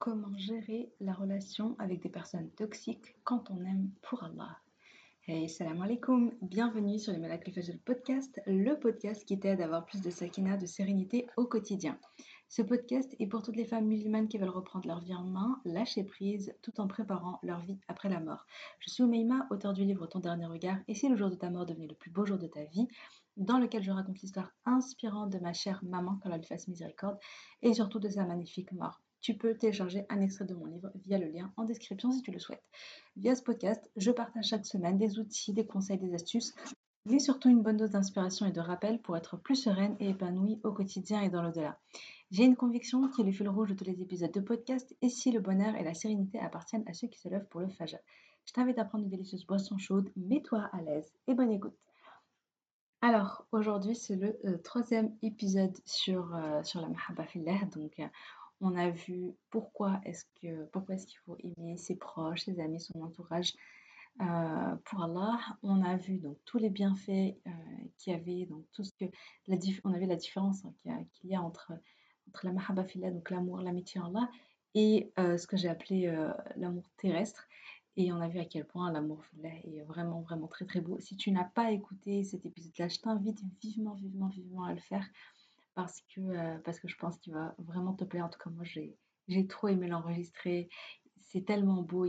comment gérer la relation avec des personnes toxiques quand on aime pour Allah. Hey, salam alaikum, bienvenue sur le Malak Fajr podcast, le podcast qui t'aide à avoir plus de sakina, de sérénité au quotidien. Ce podcast est pour toutes les femmes musulmanes qui veulent reprendre leur vie en main, lâcher prise, tout en préparant leur vie après la mort. Je suis Oumeima, auteur du livre Ton dernier regard, et si le jour de ta mort devenait le plus beau jour de ta vie, dans lequel je raconte l'histoire inspirante de ma chère maman, qu'Allah lui fasse miséricorde, et surtout de sa magnifique mort. Tu peux télécharger un extrait de mon livre via le lien en description si tu le souhaites. Via ce podcast, je partage chaque semaine des outils, des conseils, des astuces, mais surtout une bonne dose d'inspiration et de rappel pour être plus sereine et épanouie au quotidien et dans l'au-delà. J'ai une conviction qui est le fil rouge de tous les épisodes de podcast et si le bonheur et la sérénité appartiennent à ceux qui se lèvent pour le fajr. Je t'invite à prendre une délicieuse boisson chaude, mets-toi à l'aise et bonne écoute. Alors, aujourd'hui, c'est le euh, troisième épisode sur, euh, sur la Mahabba. Donc, euh, on a vu pourquoi est-ce que pourquoi est-ce qu'il faut aimer ses proches, ses amis, son entourage pour Allah. On a vu donc tous les bienfaits qu'il y avait, donc tout ce que la on avait la différence hein, qu'il y, a entre la Mahabba Fillah, donc l'amour, l'amitié en Allah, et ce que j'ai appelé l'amour terrestre. Et on a vu à quel point l'amour est vraiment, vraiment très, très beau. Si tu n'as pas écouté cet épisode-là, je t'invite vivement, vivement, vivement à le faire parce que, euh, parce que je pense qu'il va vraiment te plaire. En tout cas, moi, j'ai, trop aimé l'enregistrer. C'est tellement beau.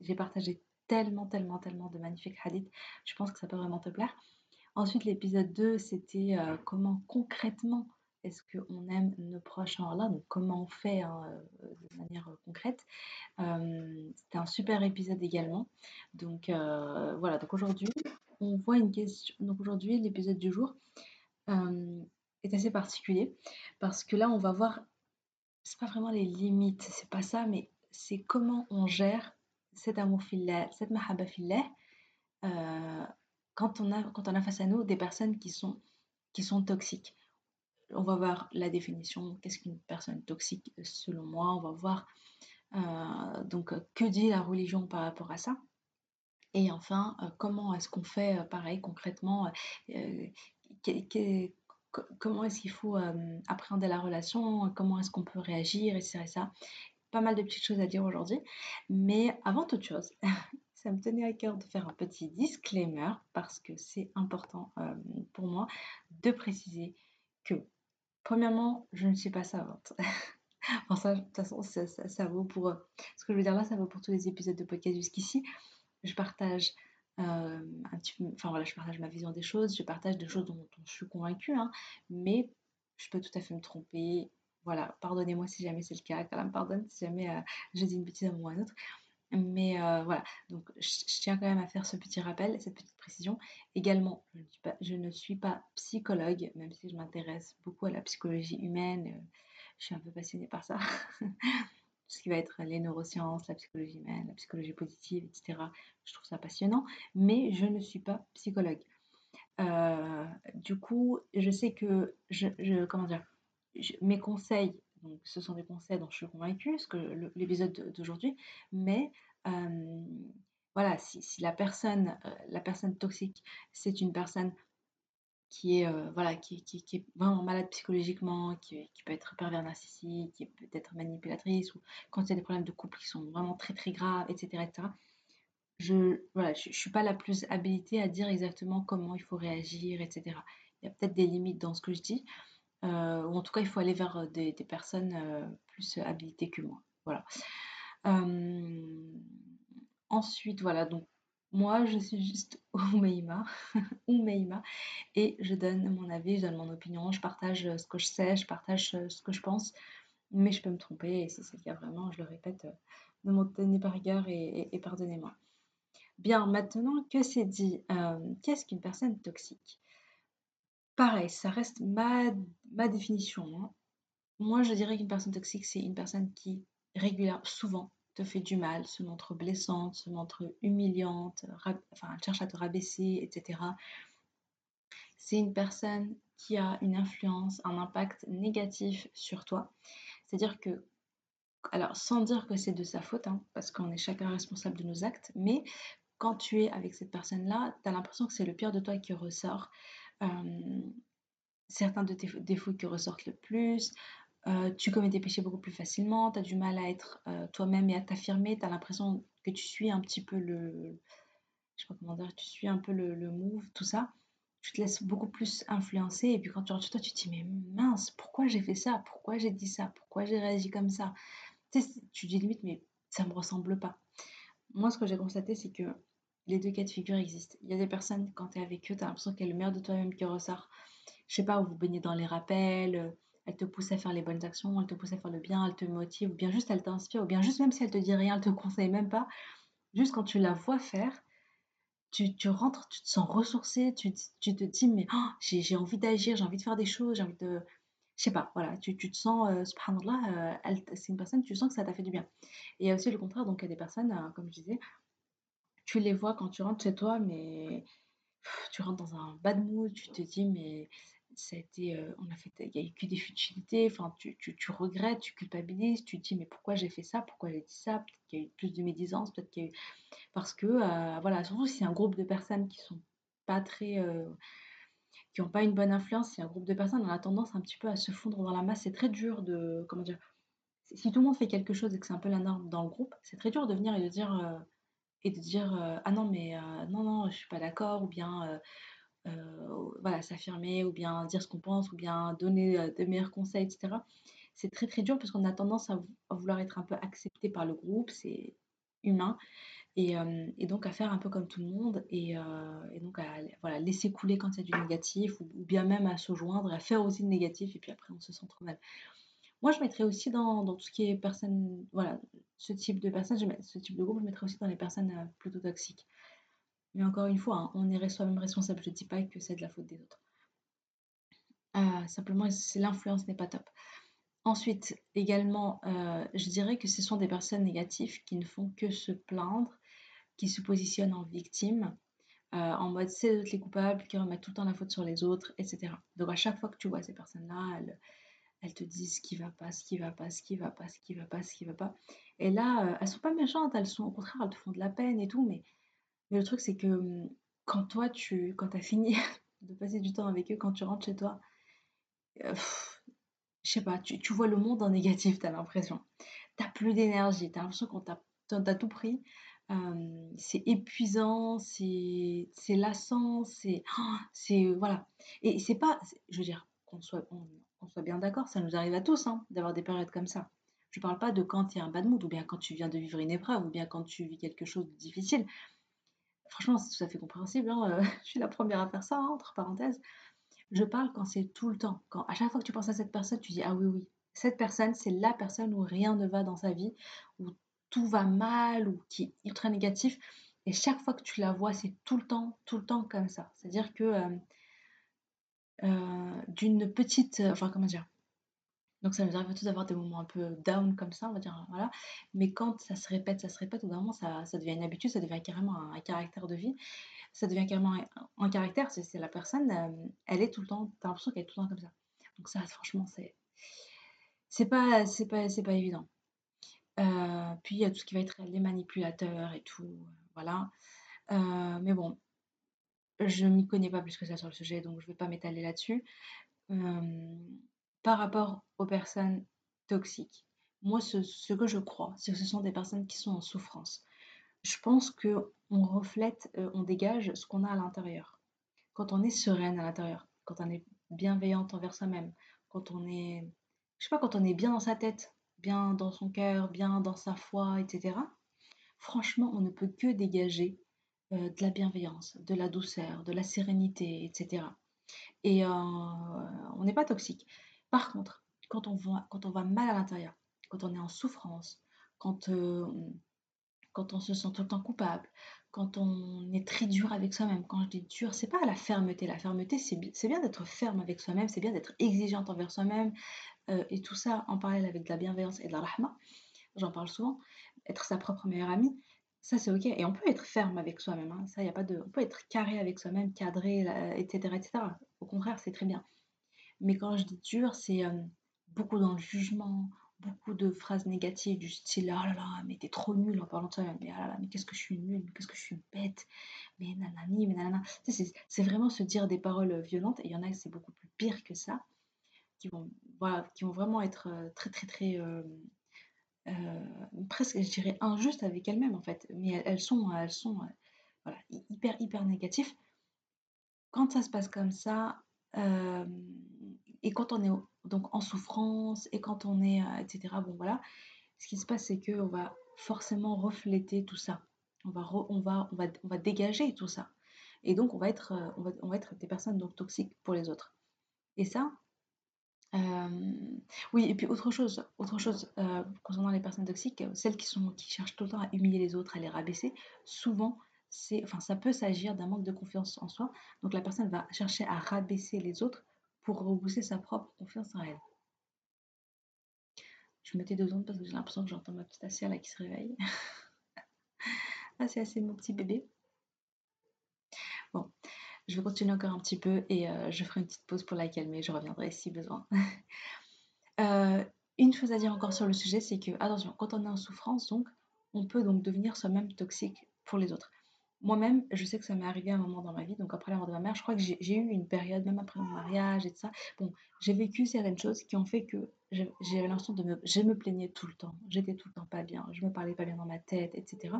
j'ai partagé tellement, tellement, tellement de magnifiques hadiths. Je pense que ça peut vraiment te plaire. Ensuite, l'épisode 2, c'était euh, comment concrètement est-ce qu'on aime nos proches en Allah? Donc, comment on fait hein, euh, de manière concrète C'était un super épisode également. Donc, voilà. Donc, aujourd'hui, on voit une question. Donc, aujourd'hui, l'épisode du jour est assez particulier parce que là, on va voir. C'est pas vraiment les limites, c'est pas ça, mais c'est comment on gère cet amour fillah, cette mahabba fillah, quand on a quand on a face à nous des personnes qui sont qui sont toxiques on va voir la définition, qu'est-ce qu'une personne toxique selon moi, on va voir euh, donc que dit la religion par rapport à ça. Et enfin, euh, comment est-ce qu'on fait euh, pareil concrètement Comment est-ce qu'il faut appréhender la relation Comment est-ce qu'on peut réagir, etc. ça. Pas mal de petites choses à dire aujourd'hui. Mais avant toute chose, ça me tenait à cœur de faire un petit disclaimer parce que c'est important pour moi de préciser que Premièrement, je ne suis pas savante. enfin, ça, de toute façon, ça, vaut pour. Ce que je veux dire là, ça vaut pour tous les épisodes de podcast jusqu'ici. Je partage. Euh, un petit, enfin voilà, je partage ma vision des choses, je partage des choses dont, je suis convaincue, hein, mais je peux tout à fait me tromper. Voilà, pardonnez-moi si jamais c'est le cas, qu'Allah me pardonne si jamais euh, je dis une bêtise à ou à un autre. Mais euh, voilà, donc je, tiens quand même à faire ce petit rappel, cette petite précision. Également, je ne suis pas, psychologue, même si je m'intéresse beaucoup à la psychologie humaine. Je suis un peu passionnée par ça. Ce qui va être les neurosciences, la psychologie humaine, la psychologie positive, etc. Je trouve ça passionnant, mais je ne suis pas psychologue. Euh, du coup, je sais que je, je comment dire, mes conseils donc, ce sont des conseils dont je suis convaincue, ce que l'épisode d'aujourd'hui, mais euh, voilà, si, la personne, euh, la personne toxique, c'est une personne qui est, euh, voilà, qui, qui, est vraiment malade psychologiquement, qui, peut être pervers narcissique, qui peut être manipulatrice, ou quand il y a des problèmes de couple qui sont vraiment très très graves, etc. etc. je voilà, je, suis pas la plus habilitée à dire exactement comment il faut réagir, etc. Il y a peut-être des limites dans ce que je dis, euh, ou en tout cas, il faut aller vers euh, des, personnes plus habilitées que moi. Voilà. ensuite, voilà, donc moi, je suis juste Oumeima, Oumeima, et je donne mon avis, je donne mon opinion, je partage ce que je sais, je partage ce que je pense, mais je peux me tromper, et si c'est le cas vraiment, je le répète, ne m'en tenez pas rigueur et, pardonnez-moi. Bien, maintenant que c'est dit, qu'est-ce qu'une personne toxique? Pareil, ça reste ma, ma définition. Hein. Moi, je dirais qu'une personne toxique, c'est une personne qui, régulièrement, souvent, te fait du mal, se montre blessante, se montre humiliante, enfin, cherche à te rabaisser, etc. C'est une personne qui a une influence, un impact négatif sur toi. C'est-à-dire que, alors sans dire que c'est de sa faute, hein, parce qu'on est chacun responsable de nos actes, mais quand tu es avec cette personne-là, tu as l'impression que c'est le pire de toi qui ressort certains de tes défauts qui ressortent le plus, euh, tu commets des péchés beaucoup plus facilement, tu as du mal à être euh, toi-même et à t'affirmer, tu as l'impression que tu suis un petit peu le... Je sais pas comment dire, tu suis un peu le, le move, tout ça. Tu te laisses beaucoup plus influencer et puis quand tu rentres chez toi, tu te dis mais mince, pourquoi j'ai fait ça? Pourquoi j'ai dit ça? Pourquoi j'ai réagi comme ça? Tu sais, dis limite mais ça me ressemble pas. Moi, ce que j'ai constaté, c'est que les deux cas de figure existent. Il y a des personnes, quand tu es avec eux, tu as l'impression qu'il y le meilleur de toi-même qui ressort. Je sais pas, vous baignez dans les rappels, elle te pousse à faire les bonnes actions, elle te pousse à faire le bien, elle te motive, ou bien juste elle t'inspire, ou bien juste même si elle te dit rien, elle te conseille même pas, juste quand tu la vois faire, tu, rentres, tu te sens ressourcé, tu, te dis mais oh, j'ai envie d'agir, j'ai envie de faire des choses, j'ai envie de... Je sais pas, voilà, tu, tu te sens, euh, subhanallah, euh, c'est une personne, tu sens que ça t'a fait du bien. Et il y a aussi le contraire, donc il y a des personnes, euh, comme je disais, tu les vois quand tu rentres chez toi, mais tu rentres dans un bad mood, tu te dis mais on a fait, il y a eu que des futilités, enfin, tu, regrettes, tu culpabilises, tu te dis, mais pourquoi j'ai fait ça, pourquoi j'ai dit ça, peut-être qu'il y a eu plus de médisance, peut-être qu'il y a eu... Parce que, voilà, surtout si c'est un groupe de personnes qui sont pas très... Qui n'ont pas une bonne influence, si un groupe de personnes on a tendance un petit peu à se fondre dans la masse, c'est très dur de... Comment dire Si tout le monde fait quelque chose et que c'est un peu la norme dans le groupe, c'est très dur de venir et de dire... et de dire, ah non, mais non, non, je suis pas d'accord, ou bien voilà, s'affirmer ou bien dire ce qu'on pense ou bien donner euh, de meilleurs conseils, etc. C'est très très dur parce qu'on a tendance à, vouloir être un peu accepté par le groupe, c'est humain. Et, euh, et, donc à faire un peu comme tout le monde et, et donc à voilà, laisser couler quand il y a du négatif ou, bien même à se joindre, à faire aussi le négatif et puis après on se sent trop mal. Moi je mettrais aussi dans, dans tout ce qui est personne, voilà, ce type de personnes, ce type de groupe, je mettrais aussi dans les personnes plutôt toxiques. Mais encore une fois, hein, on est soi-même responsable. Je ne dis pas que c'est de la faute des autres. Euh, simplement, l'influence n'est pas top. Ensuite, également, euh, je dirais que ce sont des personnes négatives qui ne font que se plaindre, qui se positionnent en victime, euh, en mode c'est les autres les coupables, qui remettent tout le temps la faute sur les autres, etc. Donc à chaque fois que tu vois ces personnes-là, elles, te disent ce qui va pas, ce qui va pas, ce qui va pas, ce qui va pas, ce qui va pas. Et là, elles sont pas méchantes, elles sont au contraire, elles te font de la peine et tout, mais mais le truc, c'est que mmh, quand toi, tu quand as fini de passer du temps avec eux, quand tu rentres chez toi, euh, je sais pas, tu, tu, vois le monde en négatif, tu as l'impression. Tu plus d'énergie, tu as l'impression qu'on t'a tout pris. c'est épuisant, c'est lassant, c'est. Oh, c'est voilà. Et c'est pas. Je veux dire, qu'on soit, on, soit bien d'accord, ça nous arrive à tous hein, d'avoir des périodes comme ça. Je parle pas de quand il y a un bad mood, ou bien quand tu viens de vivre une épreuve, ou bien quand tu vis quelque chose de difficile. Franchement, c'est tout à fait compréhensible. Hein, euh, je suis la première à faire ça, hein, entre parenthèses. Je parle quand c'est tout le temps. Quand à chaque fois que tu penses à cette personne, tu dis ah oui oui, cette personne c'est la personne où rien ne va dans sa vie, où tout va mal ou qui est ultra négatif. Et chaque fois que tu la vois, c'est tout le temps, tout le temps comme ça. C'est-à-dire que euh, euh, d'une petite, enfin comment dire, donc ça nous arrive tous d'avoir des moments un peu down comme ça, on va dire, voilà. Mais quand ça se répète, ça se répète, au bout d'un moment, ça, ça, devient une habitude, ça devient carrément un, caractère de vie. Ça devient carrément un, caractère, c'est la personne, euh, elle est tout le temps, t'as l'impression qu'elle est tout le temps comme ça. Donc ça, franchement, c'est c'est pas, c'est pas, pas évident. Euh, puis il y a tout ce qui va être les manipulateurs et tout, euh, voilà. mais bon, je m'y connais pas plus que ça sur le sujet, donc je vais pas m'étaler là-dessus par rapport aux personnes toxiques. Moi, ce, que je crois, c'est que ce sont des personnes qui sont en souffrance. Je pense que on reflète, euh, on dégage ce qu'on a à l'intérieur. Quand on est sereine à l'intérieur, quand on est bienveillante envers soi-même, quand on est, je sais pas, quand on est bien dans sa tête, bien dans son cœur, bien dans sa foi, etc. Franchement, on ne peut que dégager euh, de la bienveillance, de la douceur, de la sérénité, etc. Et euh, on n'est pas toxique. Par contre, quand on va, quand on va mal à l'intérieur, quand on est en souffrance, quand, euh, quand on se sent tout le temps coupable, quand on est très dur avec soi-même, quand je dis dur, c'est pas la fermeté. La fermeté, c'est bien d'être ferme avec soi-même, c'est bien d'être exigeante envers soi-même, euh, et tout ça en parallèle avec de la bienveillance et de la rahma. J'en parle souvent. Être sa propre meilleure amie, ça c'est ok. Et on peut être ferme avec soi-même. Hein. Ça, y a pas de. On peut être carré avec soi-même, cadré, etc., etc. Au contraire, c'est très bien. Mais quand je dis dur, c'est euh, beaucoup dans le jugement, beaucoup de phrases négatives du style oh là là, mais t'es trop nul en parlant de ça, mais oh là là, mais qu'est-ce que je suis nul, qu'est-ce que je suis bête, mais nanani, mais nanana. c'est vraiment se dire des paroles violentes, et il y en a c'est beaucoup plus pire que ça, qui vont, voilà, qui vont vraiment être très, très, très. presque, je dirais, injustes avec elles-mêmes, en fait. Mais elles, sont, elles sont voilà, hyper, hyper négatives. Quand ça se passe comme ça, et quand on est donc en souffrance, et quand on est, etc., bon voilà, ce qui se passe, c'est qu'on va forcément refléter tout ça. On va, on va, on va, on va dégager tout ça. Et donc, on va être, euh, on va, on va être des personnes donc, toxiques pour les autres. Et ça, euh, oui, et puis autre chose, autre chose euh, concernant les personnes toxiques, celles qui, sont, qui cherchent tout le temps à humilier les autres, à les rabaisser, souvent, enfin, ça peut s'agir d'un manque de confiance en soi. Donc la personne va chercher à rabaisser les autres pour rebooster sa propre confiance en elle. Je mettais deux ondes parce que j'ai l'impression que j'entends ma petite Asia là qui se réveille. ah, c'est assez mon petit bébé. Bon, je vais continuer encore un petit peu et euh, je ferai une petite pause pour la calmer. Je reviendrai si besoin. Euh, une chose à dire encore sur le sujet, c'est que, attention, quand on est en souffrance, donc, on peut donc devenir soi-même toxique pour les autres. Moi-même, je sais que ça m'est arrivé à un moment dans ma vie, donc après la mort de ma mère, je crois que j'ai eu une période, même après mon mariage et tout ça. Bon, j'ai vécu certaines choses qui ont fait que j'avais l'impression de me. Je me plaignais tout le temps. J'étais tout le temps pas bien. Je me parlais pas bien dans ma tête, etc.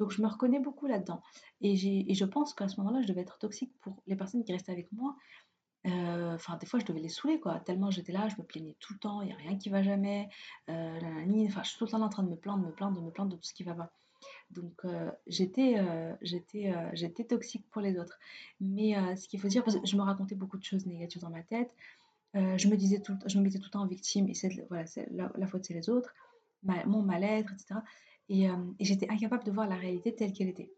Donc je me reconnais beaucoup là-dedans. Et, je pense qu'à ce moment-là, je devais être toxique pour les personnes qui restaient avec moi. Euh, enfin, des fois, je devais les saouler, quoi. Tellement j'étais là, je me plaignais tout le temps, il n'y a rien qui va jamais. Euh, je suis tout le temps en train de me plaindre, de me plaindre, de me plaindre de tout ce qui va pas. Donc euh, j'étais j'étais j'étais toxique pour les autres. Mais ce qu'il faut dire, parce que je me racontais beaucoup de choses négatives dans ma tête. je me disais tout, je me mettais tout le temps en victime et c'est voilà, la, la faute c'est les autres, mon mal-être, etc. Et, j'étais incapable de voir la réalité telle qu'elle était.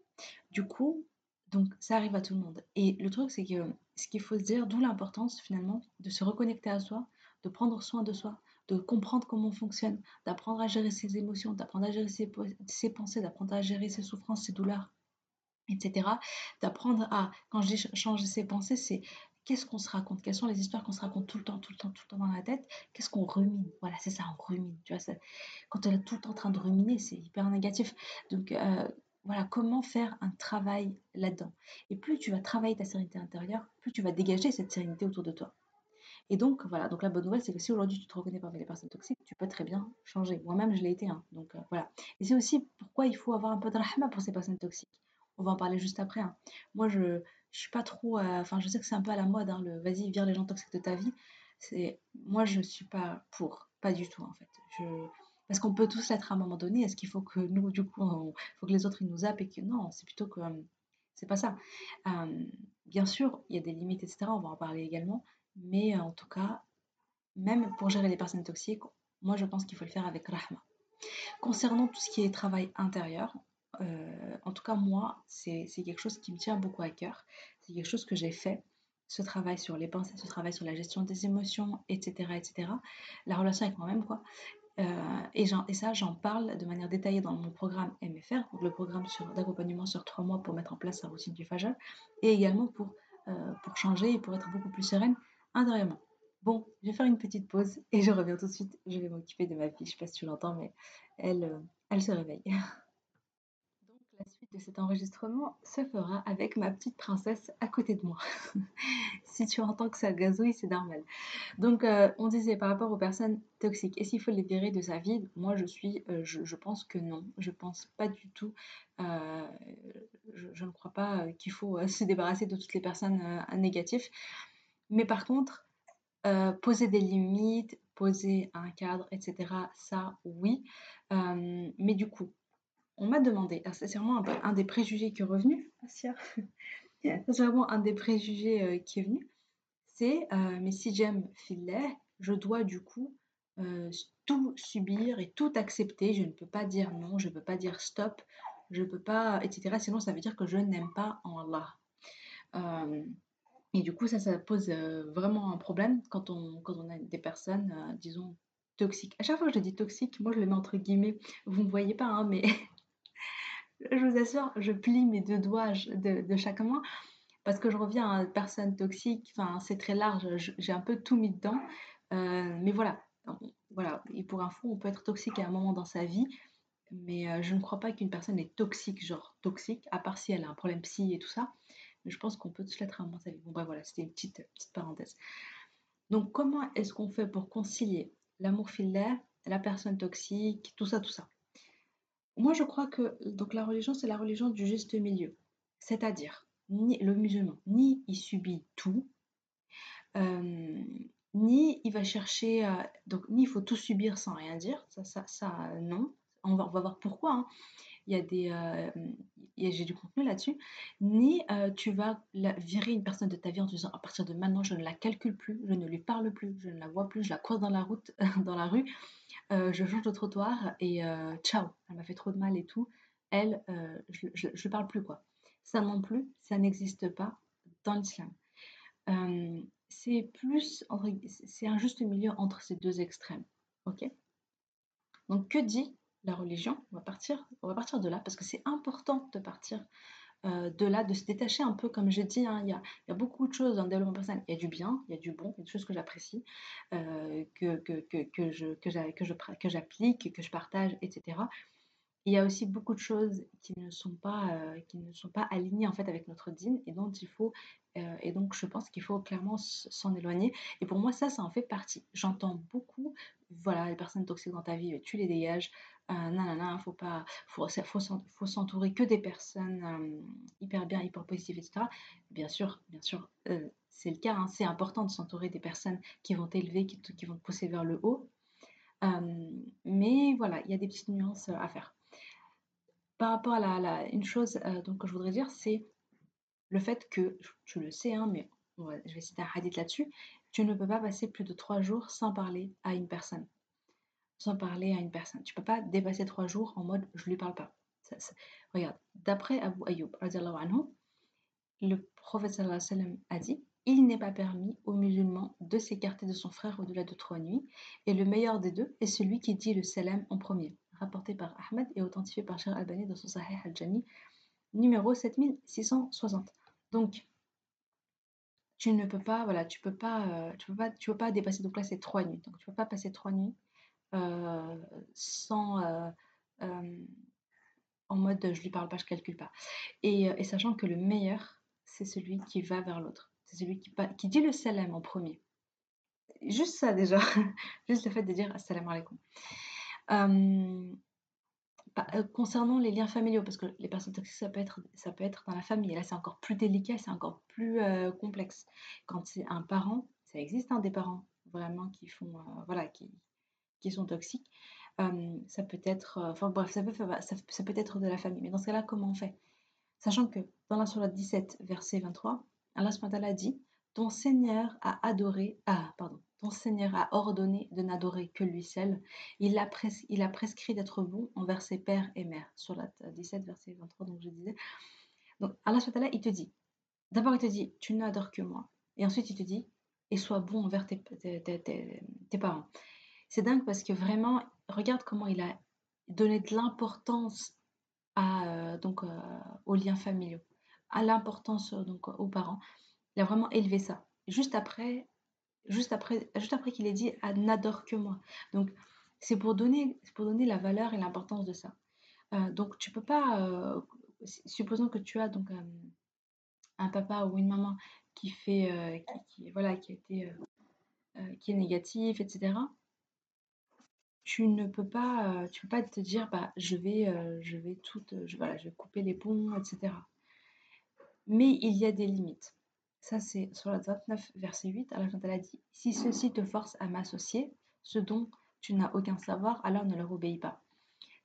Du coup, donc ça arrive à tout le monde. Et le truc, c'est que ce qu'il faut se dire, d'où l'importance finalement de se reconnecter à soi, de prendre soin de soi, de comprendre comment on fonctionne, d'apprendre à gérer ses émotions, d'apprendre à gérer ses, pensées, d'apprendre à gérer ses souffrances, ses douleurs, etc. D'apprendre à, quand je dis changer ses pensées, c'est qu'est-ce qu'on se raconte Quelles sont les histoires qu'on se raconte tout le temps, tout le temps, tout le temps dans la tête Qu'est-ce qu'on rumine Voilà, c'est ça, on rumine. Tu vois, quand on est tout le temps en train de ruminer, c'est hyper négatif. Donc, euh, voilà, comment faire un travail là-dedans. Et plus tu vas travailler ta sérénité intérieure, plus tu vas dégager cette sérénité autour de toi. Et donc, voilà, donc la bonne nouvelle, c'est que si aujourd'hui tu te reconnais parmi les personnes toxiques, tu peux très bien changer. Moi-même, je l'ai été. Hein, donc, euh, voilà. Et c'est aussi pourquoi il faut avoir un peu de rahma pour ces personnes toxiques. On va en parler juste après. Hein. Moi, je, je suis pas trop. Euh, enfin, je sais que c'est un peu à la mode, hein, le vas-y, vire les gens toxiques de ta vie. C'est moi, je suis pas pour, pas du tout en fait. Je, parce qu'on peut tous l'être à un moment donné. Est-ce qu'il faut que nous, du coup, il faut que les autres ils nous zappent et que non, c'est plutôt que euh, c'est pas ça. Bien sûr, il y a des limites, etc. On va en parler également. Mais en tout cas, même pour gérer les personnes toxiques, moi, je pense qu'il faut le faire avec rahma. Concernant tout ce qui est travail intérieur, euh, en tout cas, moi, c'est quelque chose qui me tient beaucoup à cœur. C'est quelque chose que j'ai fait. Ce travail sur les pensées, ce travail sur la gestion des émotions, etc. etc. La relation avec moi-même, quoi. Euh, et, et, ça, j'en parle de manière détaillée dans mon programme MFR, donc le programme d'accompagnement sur trois mois pour mettre en place sa routine du Fajr, et également pour, euh, pour changer et pour être beaucoup plus sereine intérieurement. Bon, je vais faire une petite pause et je reviens tout de suite. Je vais m'occuper de ma fille, je sais pas si tu l'entends, mais elle, elle se réveille. la suite de cet enregistrement se fera avec ma petite princesse à côté de moi. si tu entends que ça gazouille, c'est normal. Donc, euh, on disait par rapport aux personnes toxiques, est-ce qu'il faut les virer de sa vie? Moi, je suis, euh, je, pense que non. Je pense pas du tout. Euh, je, ne crois pas qu'il faut se débarrasser de toutes les personnes négatives. Mais par contre, poser des limites, poser un cadre, etc., ça, oui. mais du coup, on m'a demandé, c'est vraiment un, des préjugés qui est revenu, c'est vraiment un des préjugés euh, qui est venu, c'est euh, mais si j'aime filet, je dois du coup euh, tout subir et tout accepter, je ne peux pas dire non, je ne peux pas dire stop, je ne peux pas, etc. Sinon ça veut dire que je n'aime pas en Allah. Et du coup ça, ça pose vraiment un problème quand on, quand on a des personnes, disons, toxiques. À chaque fois que je dis toxique, moi je le mets entre guillemets, vous ne voyez pas, hein, mais je vous assure, je plie mes deux doigts de, chaque main parce que je reviens à une personne toxique. C'est très large, j'ai un peu tout mis dedans. Euh, mais voilà, voilà. Et pour info, on peut être toxique à un moment dans sa vie, mais euh, je ne crois pas qu'une personne est toxique, genre toxique, à part si elle a un problème psy et tout ça. Je pense qu'on peut dans sa vie. Bon, bref, voilà, c'était une petite, petite parenthèse. Donc, comment est-ce qu'on fait pour concilier l'amour filaire, la personne toxique, tout ça, tout ça? Moi, je crois que donc la religion, c'est la religion du juste milieu. C'est-à-dire, le musulman, ni il subit tout, euh, ni il va chercher, donc ni il faut tout subir sans rien dire, ça, ça, ça non. On va, voir pourquoi. Hein il y a des, euh, j'ai du contenu là-dessus, ni euh, tu vas virer une personne de ta vie en te disant à partir de maintenant je ne la calcule plus, je ne lui parle plus, je ne la vois plus, je la croise dans la route, dans la rue, euh, je change de trottoir et ciao, elle m'a fait trop de mal et tout. Elle, je ne parle plus quoi. Ça non plus, ça n'existe pas dans l'islam. c'est plus, c'est un juste milieu entre ces deux extrêmes, ok? Donc que dit la religion, on va partir, on va partir de là parce que c'est important de partir euh, de là, de se détacher un peu, comme j'ai dit, hein, il, y a, beaucoup de choses dans le développement personnel. Il y a du bien, il y a du bon, il y a des choses que j'apprécie, euh, que, que, que, que, je, que j'applique, que je partage, etc. Il y a aussi beaucoup de choses qui ne sont pas, euh, qui ne sont pas alignées en fait avec notre dîne et dont il faut et donc je pense qu'il faut clairement s'en éloigner. Et pour moi ça, ça en fait partie. J'entends beaucoup, voilà, les personnes toxiques dans ta vie, tu les dégages, non, non, faut pas, faut, faut, s'entourer que des personnes euh, hyper bien, hyper positives, etc. Bien sûr, bien sûr, euh, c'est le cas. Hein, c'est important de s'entourer des personnes qui vont t'élever, qui, qui, vont te pousser vers le haut. Euh, mais voilà, il y a des petites nuances à faire. Par rapport à la, une chose donc, que je voudrais dire, c'est le fait que, je, le sais, hein, mais je vais citer un hadith là-dessus, tu ne peux pas passer plus de trois jours sans parler à une personne sans parler à une personne. Tu peux pas dépasser trois jours en mode je lui parle pas. regarde, d'après Abu Ayyub, le prophète a dit il n'est pas permis aux musulmans de s'écarter de son frère au-delà de trois nuits, et le meilleur des deux est celui qui dit le salam en premier, rapporté par Ahmed et authentifié par Cher Albani dans son Sahih al-Jami, numéro 7660. Donc, tu ne peux pas, voilà, tu peux pas, euh, tu peux pas, tu peux pas dépasser donc là c'est trois nuits. Donc tu peux pas passer trois nuits euh, sans euh, en mode je lui parle pas, je calcule pas. Et, sachant que le meilleur, c'est celui qui va vers l'autre. C'est celui qui, qui dit le salam en premier. Juste ça déjà, juste le fait de dire assalamu alaikum. Concernant les liens familiaux, parce que les personnes toxiques, ça peut être, dans la famille. Et là, c'est encore plus délicat, c'est encore plus complexe. Quand c'est un parent, ça existe hein, des parents vraiment qui font, voilà, qui, sont toxiques. ça peut être, bref, peut, ça, peut être de la famille. Mais dans ce cas-là, comment on fait? Sachant que dans la Surah 17, verset 23, Allah a dit Ton Seigneur a adoré, ah, pardon, ton Seigneur a ordonné de n'adorer que lui seul. Il a, prescrit d'être bon envers ses pères et mères. Sur la 17, verset 23, donc je disais. Donc Allah il te dit, d'abord il te dit, tu n'adores que moi. Et ensuite il te dit, et sois bon envers tes, parents. C'est dingue parce que vraiment, regarde comment il a donné de l'importance à, euh, euh, aux liens familiaux, à l'importance euh, aux parents. Il a vraiment élevé ça. Juste après, juste après, juste après qu'il ait dit ah, n'adore que moi. Donc c'est pour donner, pour donner la valeur et l'importance de ça. donc tu peux pas, supposons que tu as donc un papa ou une maman qui fait, qui, voilà, qui a été, qui est négatif, etc tu ne peux pas, euh, tu peux pas te dire, bah, je vais, euh, je vais tout, je, voilà, je vais couper les ponts, etc. Mais il y a des limites. Ça, c'est sur la 29, verset 8, Allah a dit Si ceux-ci te forcent à m'associer, ce dont tu n'as aucun savoir, alors ne leur obéis pas.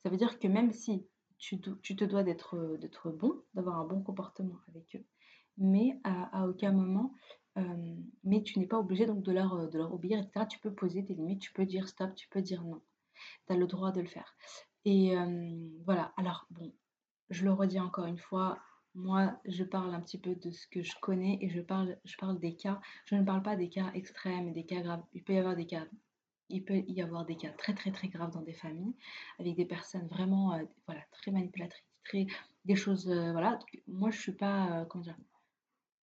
Ça veut dire que même si tu, te dois d'être bon, d'avoir un bon comportement avec eux, mais à, aucun moment, euh, mais tu n'es pas obligé donc de leur, de leur obéir, etc. Tu peux poser tes limites, tu peux dire stop, tu peux dire non tu as le droit de le faire. Et voilà, alors bon, je le redis encore une fois, moi je parle un petit peu de ce que je connais et je parle, je parle des cas, je ne parle pas des cas extrêmes et des cas graves. Il peut y avoir des cas il peut y avoir des cas très très très graves dans des familles avec des personnes vraiment voilà très manipulatrices très des choses voilà moi je suis pas comment dire